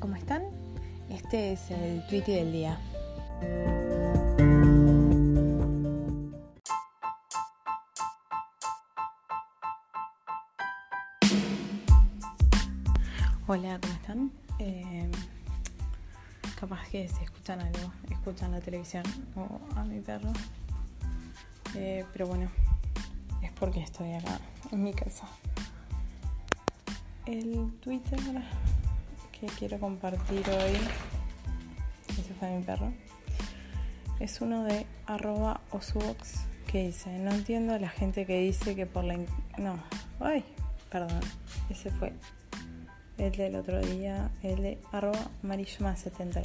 ¿Cómo están? Este es el tweet del día. Hola, ¿cómo están? Eh, capaz que se escuchan algo, escuchan la televisión o a mi perro. Eh, pero bueno, es porque estoy acá en mi casa. El Twitter que quiero compartir hoy, ese fue mi perro, es uno de arroba osubox que dice, no entiendo a la gente que dice que por la... No, ay, perdón, ese fue el del otro día, el de arroba marishma78.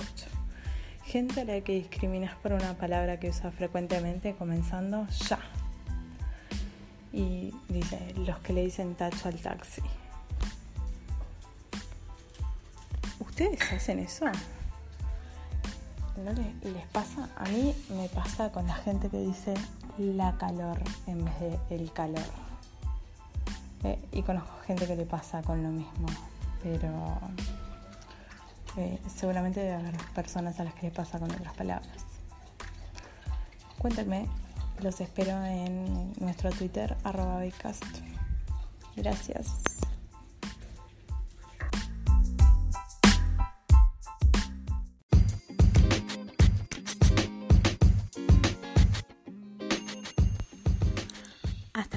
Gente a la que discriminas por una palabra que usa frecuentemente comenzando ya. Y dice, los que le dicen tacho al taxi. ¿Ustedes hacen eso? ¿No les, pasa? A mí me pasa con la gente que dice la calor en vez de el calor. Eh, y conozco gente que le pasa con lo mismo, pero eh, seguramente debe haber personas a las que le pasa con otras palabras. Cuéntenme, los espero en nuestro Twitter, arroba. Gracias.